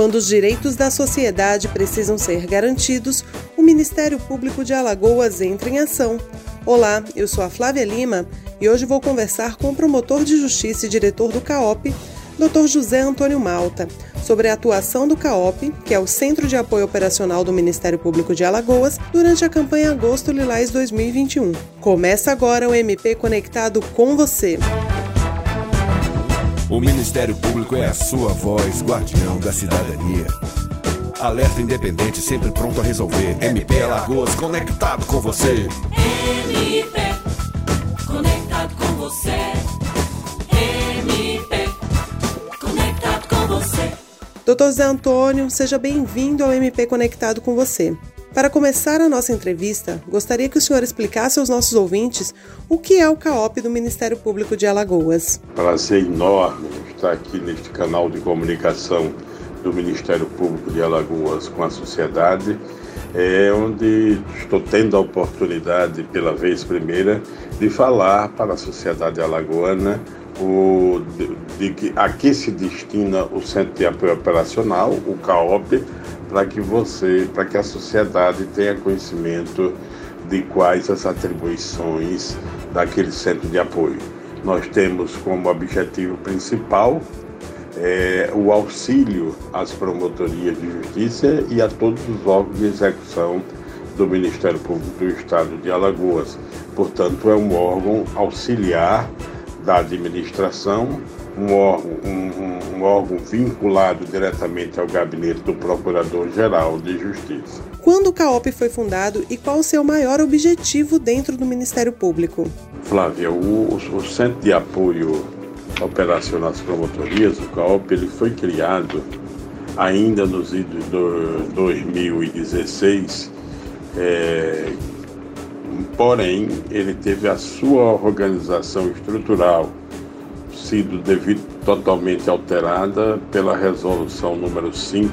Quando os direitos da sociedade precisam ser garantidos, o Ministério Público de Alagoas entra em ação. Olá, eu sou a Flávia Lima e hoje vou conversar com o promotor de justiça e diretor do CAOP, Dr. José Antônio Malta, sobre a atuação do CAOP, que é o Centro de Apoio Operacional do Ministério Público de Alagoas, durante a campanha Agosto Lilás 2021. Começa agora o MP Conectado com você. O Ministério Público é a sua voz, guardião da cidadania. Alerta independente, sempre pronto a resolver. MP Alagoas, conectado com você. MP, conectado com você. MP, conectado com você. Doutor Zé Antônio, seja bem-vindo ao MP Conectado com você. Para começar a nossa entrevista, gostaria que o senhor explicasse aos nossos ouvintes o que é o CAOP do Ministério Público de Alagoas. Prazer enorme estar aqui neste canal de comunicação do Ministério Público de Alagoas com a sociedade, é onde estou tendo a oportunidade, pela vez primeira, de falar para a sociedade alagoana o, de, de, a que se destina o Centro de Apoio Operacional, o CAOP, para que você, para que a sociedade tenha conhecimento de quais as atribuições daquele centro de apoio. Nós temos como objetivo principal é, o auxílio às promotorias de justiça e a todos os órgãos de execução do Ministério Público do Estado de Alagoas. Portanto, é um órgão auxiliar da administração um órgão, um, um órgão vinculado diretamente ao gabinete do Procurador-Geral de Justiça. Quando o CAOP foi fundado e qual o seu maior objetivo dentro do Ministério Público? Flávia, o, o Centro de Apoio Operacional às Promotorias, o CAOP, ele foi criado ainda nos idos de 2016, é, porém ele teve a sua organização estrutural sido devido, totalmente alterada pela resolução número 5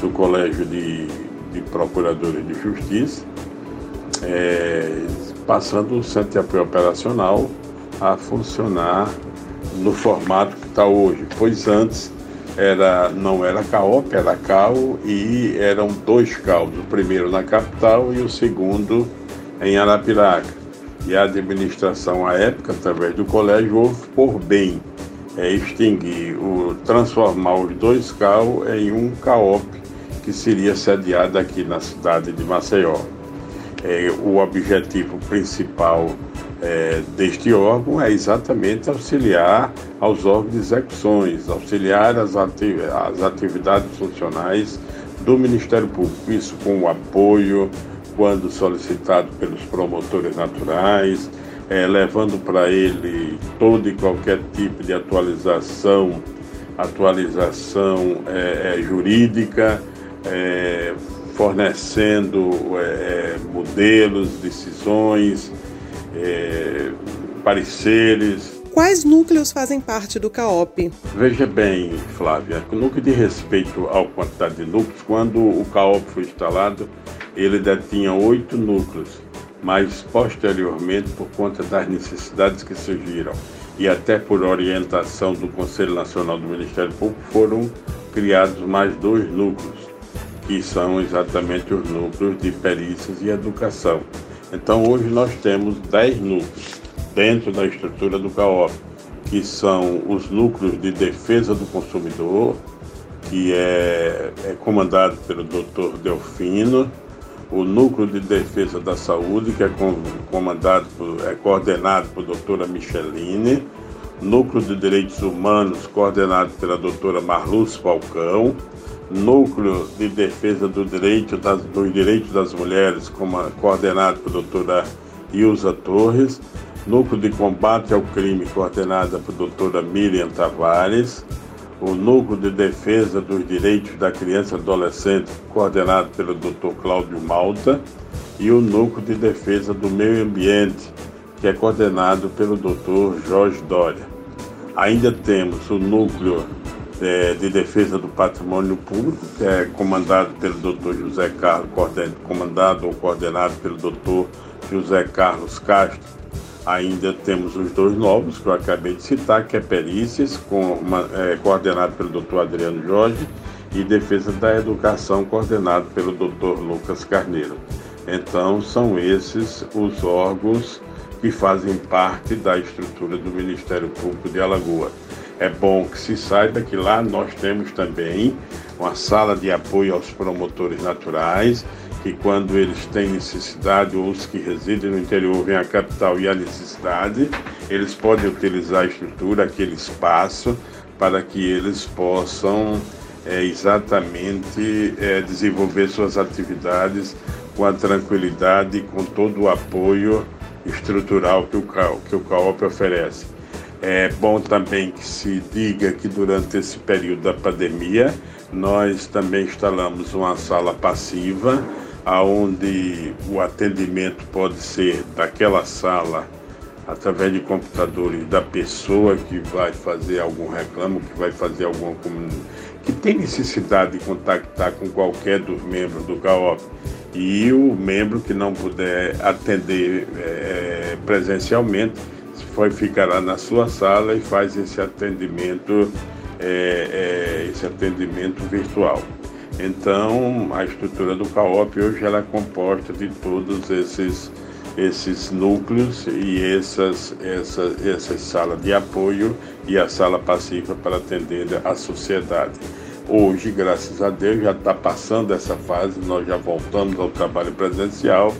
do Colégio de, de Procuradores de Justiça, é, passando o Centro de Apoio Operacional a funcionar no formato que está hoje, pois antes era, não era CAOP, era CAO e eram dois CAOs, o primeiro na capital e o segundo em Arapiraca. E a administração à época, através do colégio, houve por bem é, extinguir, o, transformar os dois CAO em um CAOP que seria sediado aqui na cidade de Maceió. É, o objetivo principal é, deste órgão é exatamente auxiliar aos órgãos de execuções, auxiliar as, ati as atividades funcionais do Ministério Público, isso com o apoio, quando solicitado pelos promotores naturais, é, levando para ele todo e qualquer tipo de atualização, atualização é, é, jurídica, é, fornecendo é, modelos, decisões, pareceres. Quais núcleos fazem parte do CAOP? Veja bem, Flávia, no que diz respeito à quantidade de núcleos, quando o CAOP foi instalado, ele detinha oito núcleos, mas posteriormente, por conta das necessidades que surgiram e até por orientação do Conselho Nacional do Ministério Público, foram criados mais dois núcleos, que são exatamente os núcleos de perícias e educação. Então, hoje nós temos dez núcleos dentro da estrutura do CAOP, que são os núcleos de defesa do consumidor, que é, é comandado pelo Dr. Delfino, o Núcleo de Defesa da Saúde, que é comandado por, é coordenado por doutora Micheline, Núcleo de Direitos Humanos, coordenado pela doutora Marluz Falcão, Núcleo de Defesa do direito das, dos Direitos das Mulheres, como, coordenado por doutora Ilza Torres, Núcleo de Combate ao Crime, coordenada por doutora Miriam Tavares, o Núcleo de Defesa dos Direitos da Criança e Adolescente, coordenado pelo Dr. Cláudio Malta, e o Núcleo de Defesa do Meio Ambiente, que é coordenado pelo Dr. Jorge Dória. Ainda temos o Núcleo é, de Defesa do Patrimônio Público, que é comandado pelo Dr. José Carlos, comandado ou coordenado pelo Dr. José Carlos Castro, Ainda temos os dois novos que eu acabei de citar, que é Perícias, com uma, é, coordenado pelo Dr. Adriano Jorge, e Defesa da Educação, coordenado pelo Dr. Lucas Carneiro. Então, são esses os órgãos que fazem parte da estrutura do Ministério Público de Alagoas. É bom que se saiba que lá nós temos também uma sala de apoio aos promotores naturais, que quando eles têm necessidade, ou os que residem no interior vêm à capital e há necessidade, eles podem utilizar a estrutura, aquele espaço, para que eles possam é, exatamente é, desenvolver suas atividades com a tranquilidade e com todo o apoio estrutural que o, que o CAOP oferece. É bom também que se diga que durante esse período da pandemia nós também instalamos uma sala passiva, onde o atendimento pode ser daquela sala através de computadores da pessoa que vai fazer algum reclamo, que vai fazer alguma que tem necessidade de contactar com qualquer dos membros do CAOP e o membro que não puder atender é, presencialmente foi ficará na sua sala e faz esse atendimento é, é, esse atendimento virtual. Então a estrutura do CAOP hoje ela é composta de todos esses esses núcleos e essas, essas, essas salas de apoio e a sala passiva para atender a sociedade. Hoje, graças a Deus, já está passando essa fase, nós já voltamos ao trabalho presencial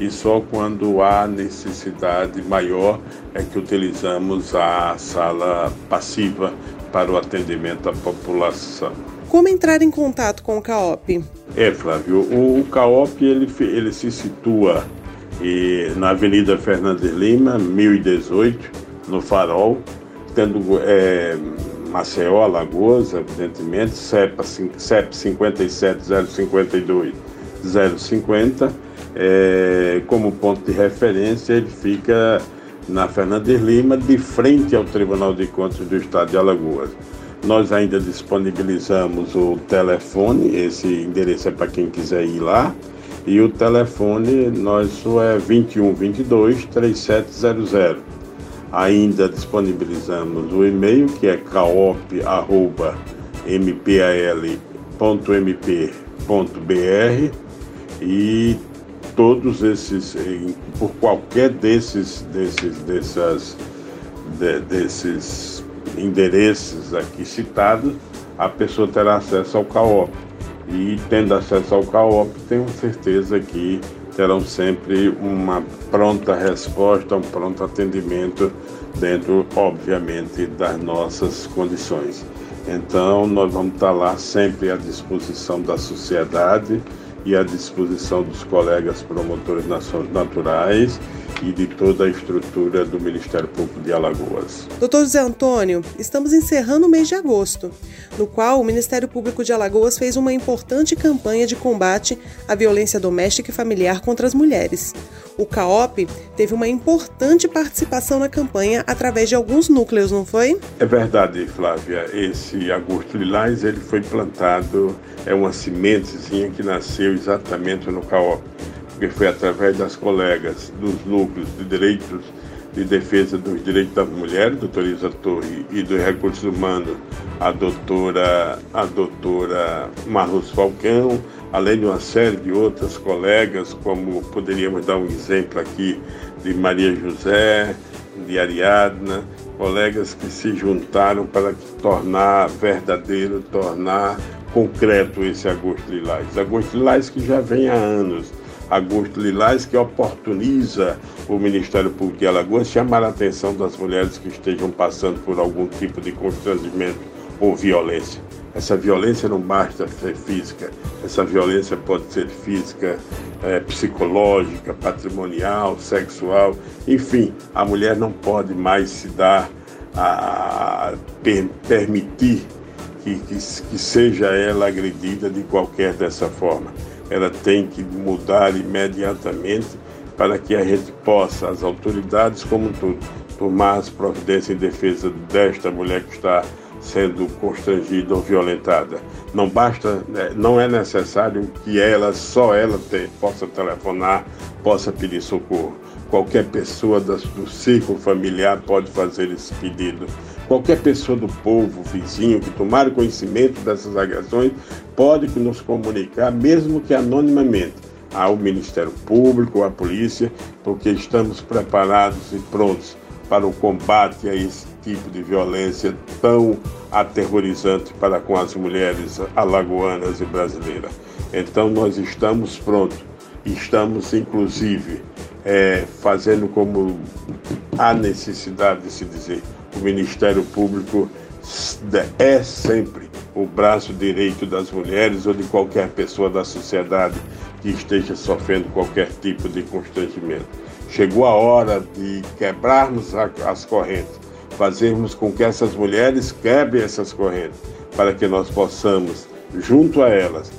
e só quando há necessidade maior é que utilizamos a sala passiva para o atendimento à população. Como entrar em contato com o CAOP? É, Flávio, o, o CAOP ele, ele se situa e na Avenida Fernandes Lima, 1018, no Farol, tendo é, Maceió, Alagoas, evidentemente, CEP, CEP 57052 050, é, como ponto de referência, ele fica na Fernandes Lima, de frente ao Tribunal de Contas do Estado de Alagoas. Nós ainda disponibilizamos o telefone, esse endereço é para quem quiser ir lá, e o telefone nosso é 2122 3700. Ainda disponibilizamos o e-mail que é caop.mpal.mp.br e todos esses, por qualquer desses, desses, dessas, de, desses endereços aqui citados, a pessoa terá acesso ao CAOP e tendo acesso ao CAOP, tenho certeza que terão sempre uma pronta resposta, um pronto atendimento dentro, obviamente, das nossas condições. Então, nós vamos estar lá sempre à disposição da sociedade e à disposição dos colegas promotores naturais e de toda a estrutura do Ministério Público de Alagoas. Doutor José Antônio, estamos encerrando o mês de agosto, no qual o Ministério Público de Alagoas fez uma importante campanha de combate à violência doméstica e familiar contra as mulheres. O CAOP teve uma importante participação na campanha através de alguns núcleos, não foi? É verdade, Flávia. Esse Agosto Lilás ele foi plantado, é uma sementezinha que nasceu exatamente no CAOP porque foi através das colegas dos núcleos de direitos de defesa dos direitos das mulheres, doutora Isa Torre, e dos recursos humanos, a doutora, a doutora Marlos Falcão, além de uma série de outras colegas, como poderíamos dar um exemplo aqui de Maria José, de Ariadna, colegas que se juntaram para tornar verdadeiro, tornar concreto esse Agosto Lilás. Agosto Lilás que já vem há anos Agosto Lilás, que oportuniza o Ministério Público de Alagoas chamar a atenção das mulheres que estejam passando por algum tipo de constrangimento ou violência. Essa violência não basta ser física, essa violência pode ser física, é, psicológica, patrimonial, sexual, enfim, a mulher não pode mais se dar a, a per, permitir que, que, que seja ela agredida de qualquer dessa forma ela tem que mudar imediatamente para que a gente possa, as autoridades como todo, tomar as providências em defesa desta mulher que está sendo constrangida ou violentada. Não basta, né, não é necessário que ela, só ela te, possa telefonar, possa pedir socorro. Qualquer pessoa do círculo familiar pode fazer esse pedido. Qualquer pessoa do povo, vizinho, que tomar conhecimento dessas agressões, pode nos comunicar, mesmo que anonimamente, ao Ministério Público, à polícia, porque estamos preparados e prontos para o combate a esse tipo de violência tão aterrorizante para com as mulheres alagoanas e brasileiras. Então nós estamos prontos, estamos inclusive é, fazendo como há necessidade de se dizer, o Ministério Público é sempre o braço direito das mulheres ou de qualquer pessoa da sociedade que esteja sofrendo qualquer tipo de constrangimento. Chegou a hora de quebrarmos as correntes, fazermos com que essas mulheres quebrem essas correntes, para que nós possamos, junto a elas,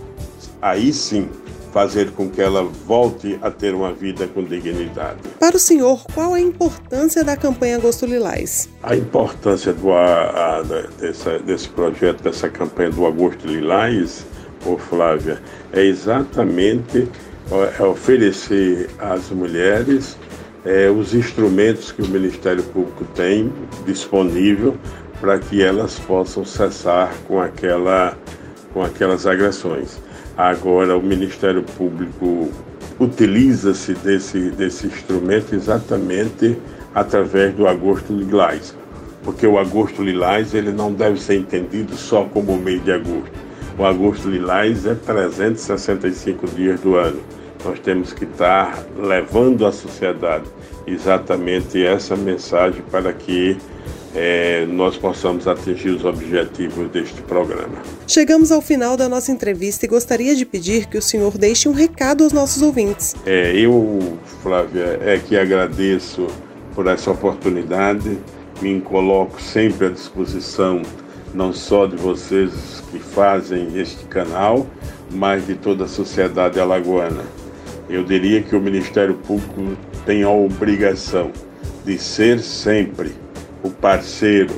aí sim, fazer com que ela volte a ter uma vida com dignidade. Para o senhor, qual a importância da campanha Agosto Lilás? A importância do, a, a, dessa, desse projeto, dessa campanha do Agosto Lilás, ô Flávia, é exatamente é oferecer às mulheres é, os instrumentos que o Ministério Público tem disponível para que elas possam cessar com, aquela, com aquelas agressões. Agora, o Ministério Público utiliza-se desse, desse instrumento exatamente através do agosto lilás, porque o agosto lilás ele não deve ser entendido só como mês de agosto. O agosto lilás é 365 dias do ano nós temos que estar levando à sociedade exatamente essa mensagem para que é, nós possamos atingir os objetivos deste programa. Chegamos ao final da nossa entrevista e gostaria de pedir que o senhor deixe um recado aos nossos ouvintes. É, eu, Flávia, é que agradeço por essa oportunidade, me coloco sempre à disposição não só de vocês que fazem este canal, mas de toda a sociedade alagoana. Eu diria que o Ministério Público tem a obrigação de ser sempre o parceiro,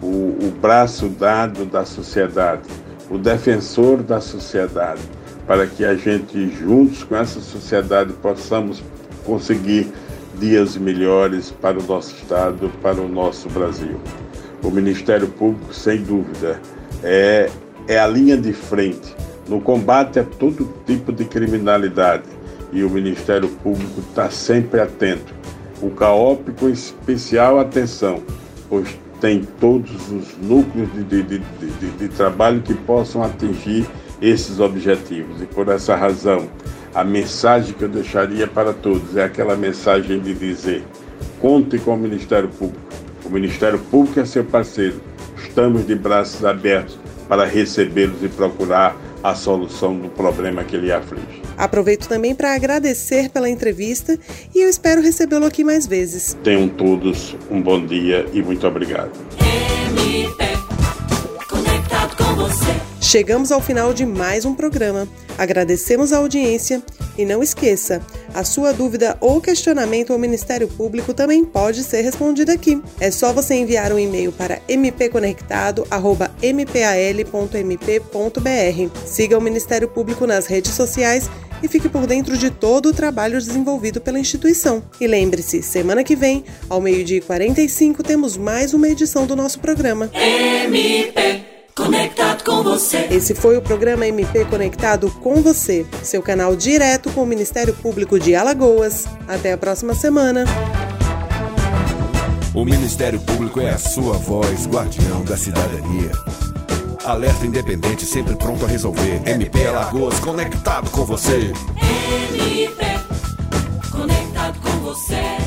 o, o braço dado da sociedade, o defensor da sociedade, para que a gente, juntos com essa sociedade, possamos conseguir dias melhores para o nosso Estado, para o nosso Brasil. O Ministério Público, sem dúvida, é, é a linha de frente no combate a todo tipo de criminalidade e o Ministério Público está sempre atento. O CAOP com especial atenção, pois tem todos os núcleos de, de, de, de, trabalho que possam atingir esses objetivos. E por essa razão, a mensagem que eu deixaria para todos é aquela mensagem de dizer: conte com o Ministério Público. O Ministério Público é seu parceiro. Estamos de braços abertos para recebê-los e procurar a solução do problema que lhe aflige. Aproveito também para agradecer pela entrevista e eu espero recebê-lo aqui mais vezes. Tenham todos um bom dia e muito obrigado. conectado com você. Chegamos ao final de mais um programa. Agradecemos a audiência e não esqueça, a sua dúvida ou questionamento ao Ministério Público também pode ser respondido aqui. É só você enviar um e-mail para mpconectado@mpal.mp.br. Siga o Ministério Público nas redes sociais e fique por dentro de todo o trabalho desenvolvido pela instituição. E lembre-se, semana que vem, ao meio-dia e 45, temos mais uma edição do nosso programa. MP Conectado com você. Esse foi o programa MP Conectado com você, seu canal direto com o Ministério Público de Alagoas. Até a próxima semana. O Ministério Público é a sua voz, guardião da cidadania. Alerta independente, sempre pronto a resolver. MP Alagoas, conectado com você. MP Conectado com você.